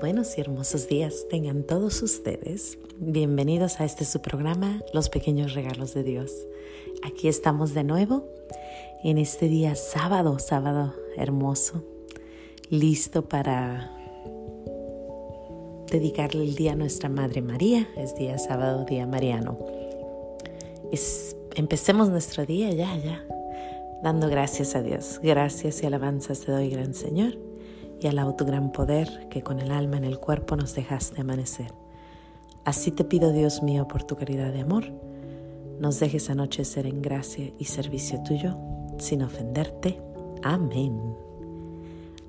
Buenos y hermosos días tengan todos ustedes. Bienvenidos a este su programa, Los Pequeños Regalos de Dios. Aquí estamos de nuevo en este día sábado, sábado hermoso, listo para dedicarle el día a nuestra Madre María. Es día sábado, día mariano. empecemos nuestro día ya, ya, dando gracias a Dios. Gracias y alabanzas te doy, gran Señor y al tu gran poder que con el alma en el cuerpo nos dejaste amanecer. Así te pido, Dios mío, por tu caridad de amor, nos dejes anochecer en gracia y servicio tuyo, sin ofenderte. Amén.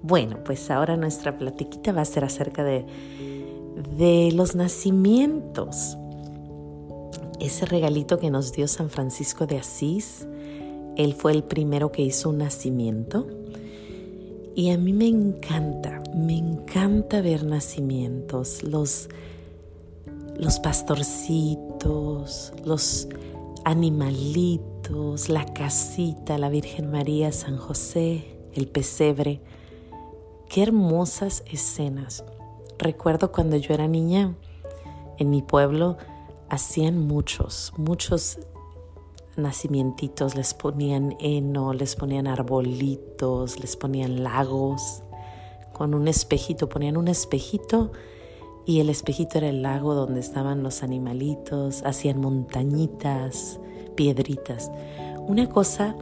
Bueno, pues ahora nuestra platiquita va a ser acerca de, de los nacimientos. Ese regalito que nos dio San Francisco de Asís, él fue el primero que hizo un nacimiento y a mí me encanta, me encanta ver nacimientos, los, los pastorcitos, los animalitos, la casita, la Virgen María, San José, el pesebre. Qué hermosas escenas. Recuerdo cuando yo era niña, en mi pueblo hacían muchos, muchos nacimientitos, les ponían heno, les ponían arbolitos, les ponían lagos, con un espejito, ponían un espejito y el espejito era el lago donde estaban los animalitos, hacían montañitas, piedritas, una cosa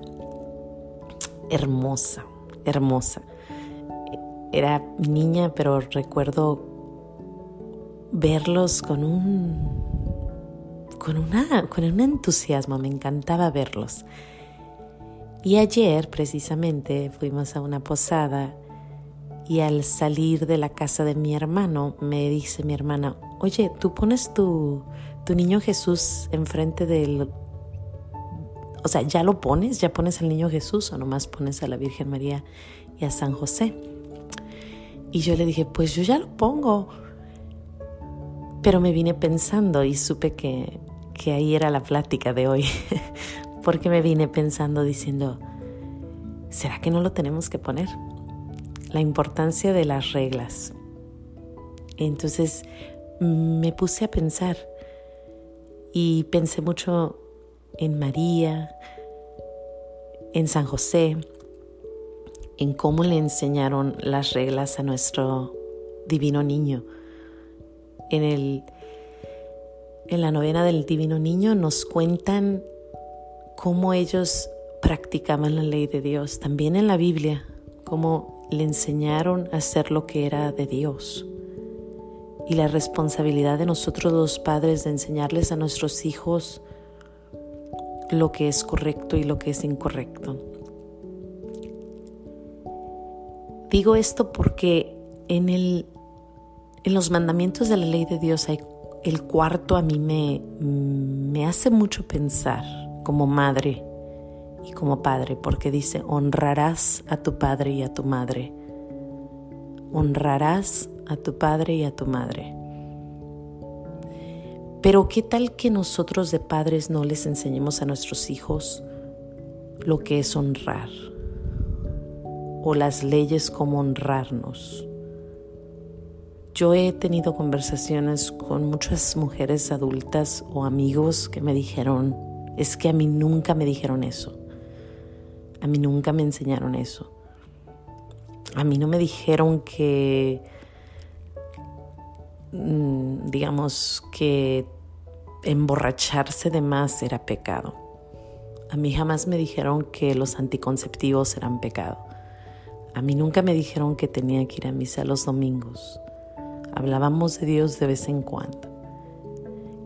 hermosa, hermosa. Era niña, pero recuerdo verlos con un con, una, con un entusiasmo, me encantaba verlos. Y ayer precisamente fuimos a una posada y al salir de la casa de mi hermano me dice mi hermana, oye, tú pones tu, tu niño Jesús enfrente del... O sea, ¿ya lo pones? ¿Ya pones al niño Jesús o nomás pones a la Virgen María y a San José? Y yo le dije, pues yo ya lo pongo. Pero me vine pensando y supe que que ahí era la plática de hoy, porque me vine pensando diciendo, ¿será que no lo tenemos que poner? La importancia de las reglas. Entonces me puse a pensar y pensé mucho en María, en San José, en cómo le enseñaron las reglas a nuestro divino niño. En el en la novena del Divino Niño nos cuentan cómo ellos practicaban la ley de Dios, también en la Biblia, cómo le enseñaron a hacer lo que era de Dios. Y la responsabilidad de nosotros los padres de enseñarles a nuestros hijos lo que es correcto y lo que es incorrecto. Digo esto porque en, el, en los mandamientos de la ley de Dios hay el cuarto a mí me, me hace mucho pensar como madre y como padre, porque dice, honrarás a tu padre y a tu madre. Honrarás a tu padre y a tu madre. Pero ¿qué tal que nosotros de padres no les enseñemos a nuestros hijos lo que es honrar? O las leyes como honrarnos. Yo he tenido conversaciones con muchas mujeres adultas o amigos que me dijeron, es que a mí nunca me dijeron eso. A mí nunca me enseñaron eso. A mí no me dijeron que, mm, digamos, que emborracharse de más era pecado. A mí jamás me dijeron que los anticonceptivos eran pecado. A mí nunca me dijeron que tenía que ir a misa los domingos hablábamos de Dios de vez en cuando.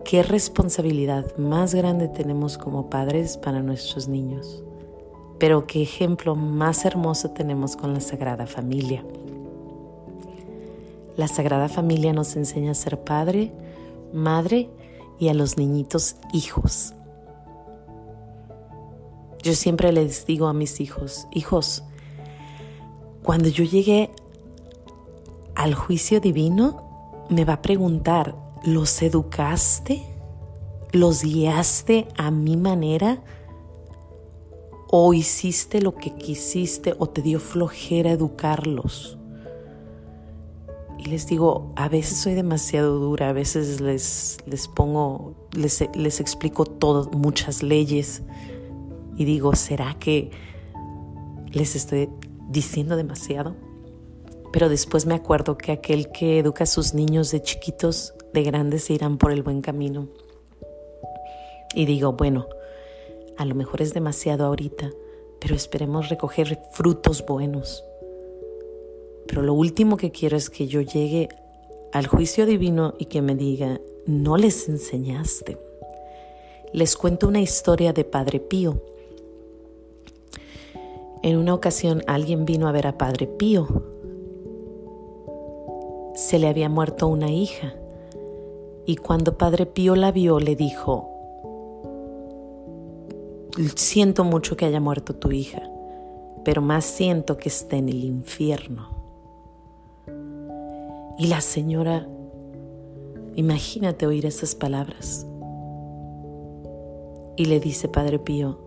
¿Qué responsabilidad más grande tenemos como padres para nuestros niños? Pero qué ejemplo más hermoso tenemos con la Sagrada Familia. La Sagrada Familia nos enseña a ser padre, madre y a los niñitos hijos. Yo siempre les digo a mis hijos, hijos, cuando yo llegué al juicio divino, me va a preguntar, ¿los educaste? ¿Los guiaste a mi manera? ¿O hiciste lo que quisiste o te dio flojera educarlos? Y les digo, a veces soy demasiado dura, a veces les, les pongo, les, les explico todo, muchas leyes. Y digo, ¿será que les estoy diciendo demasiado? Pero después me acuerdo que aquel que educa a sus niños de chiquitos, de grandes, se irán por el buen camino. Y digo, bueno, a lo mejor es demasiado ahorita, pero esperemos recoger frutos buenos. Pero lo último que quiero es que yo llegue al juicio divino y que me diga, no les enseñaste. Les cuento una historia de Padre Pío. En una ocasión alguien vino a ver a Padre Pío. Se le había muerto una hija y cuando Padre Pío la vio le dijo, siento mucho que haya muerto tu hija, pero más siento que esté en el infierno. Y la señora, imagínate oír esas palabras. Y le dice Padre Pío,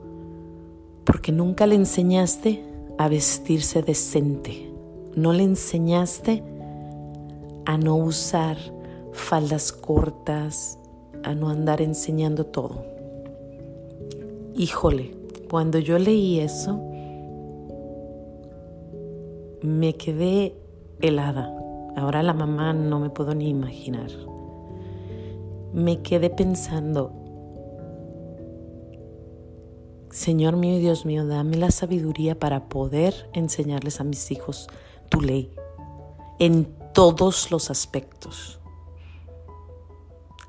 porque nunca le enseñaste a vestirse decente, no le enseñaste a no usar faldas cortas, a no andar enseñando todo. Híjole, cuando yo leí eso, me quedé helada. Ahora la mamá no me puedo ni imaginar. Me quedé pensando, Señor mío y Dios mío, dame la sabiduría para poder enseñarles a mis hijos tu ley todos los aspectos.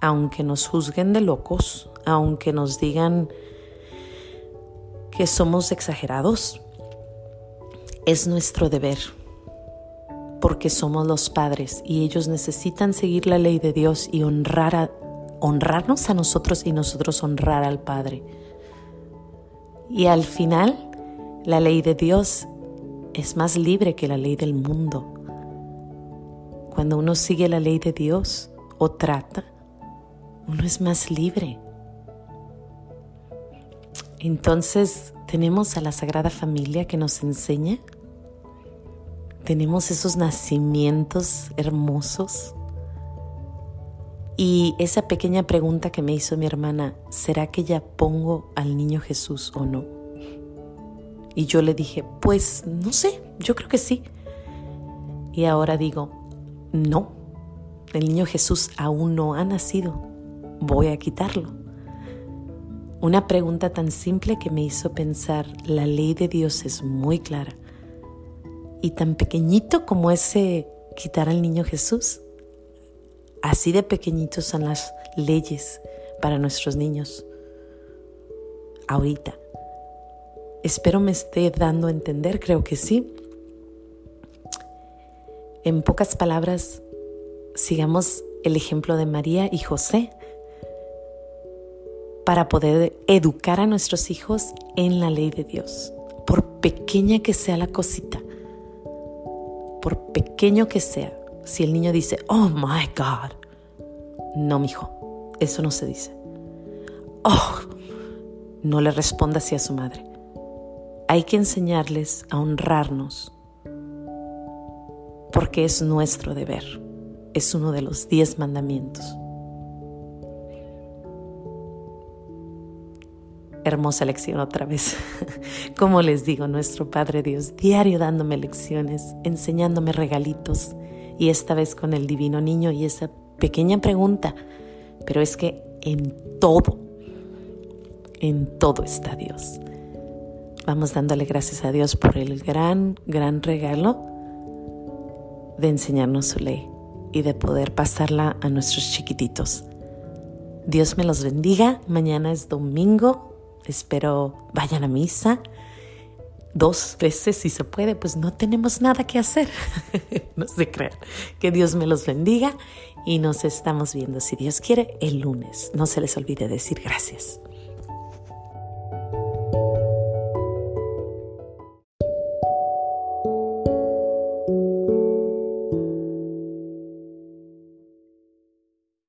Aunque nos juzguen de locos, aunque nos digan que somos exagerados, es nuestro deber porque somos los padres y ellos necesitan seguir la ley de Dios y honrar honrarnos a nosotros y nosotros honrar al Padre. Y al final, la ley de Dios es más libre que la ley del mundo. Cuando uno sigue la ley de Dios o trata, uno es más libre. Entonces tenemos a la Sagrada Familia que nos enseña tenemos esos nacimientos hermosos. Y esa pequeña pregunta que me hizo mi hermana, ¿será que ya pongo al niño Jesús o no? Y yo le dije, pues no sé, yo creo que sí. Y ahora digo, no, el niño Jesús aún no ha nacido, voy a quitarlo. Una pregunta tan simple que me hizo pensar, la ley de Dios es muy clara y tan pequeñito como ese quitar al niño Jesús. Así de pequeñitos son las leyes para nuestros niños. Ahorita. Espero me esté dando a entender, creo que sí. En pocas palabras, sigamos el ejemplo de María y José para poder educar a nuestros hijos en la ley de Dios, por pequeña que sea la cosita por pequeño que sea, si el niño dice, oh my God, no, mijo, eso no se dice. Oh, no le responda así a su madre. Hay que enseñarles a honrarnos porque es nuestro deber. Es uno de los diez mandamientos. Hermosa lección otra vez. Como les digo, nuestro Padre Dios, diario dándome lecciones, enseñándome regalitos, y esta vez con el divino niño y esa pequeña pregunta, pero es que en todo, en todo está Dios. Vamos dándole gracias a Dios por el gran, gran regalo de enseñarnos su ley y de poder pasarla a nuestros chiquititos. Dios me los bendiga. Mañana es domingo espero vayan a misa dos veces si se puede, pues no tenemos nada que hacer. no se crean. Que Dios me los bendiga y nos estamos viendo, si Dios quiere, el lunes. No se les olvide decir gracias.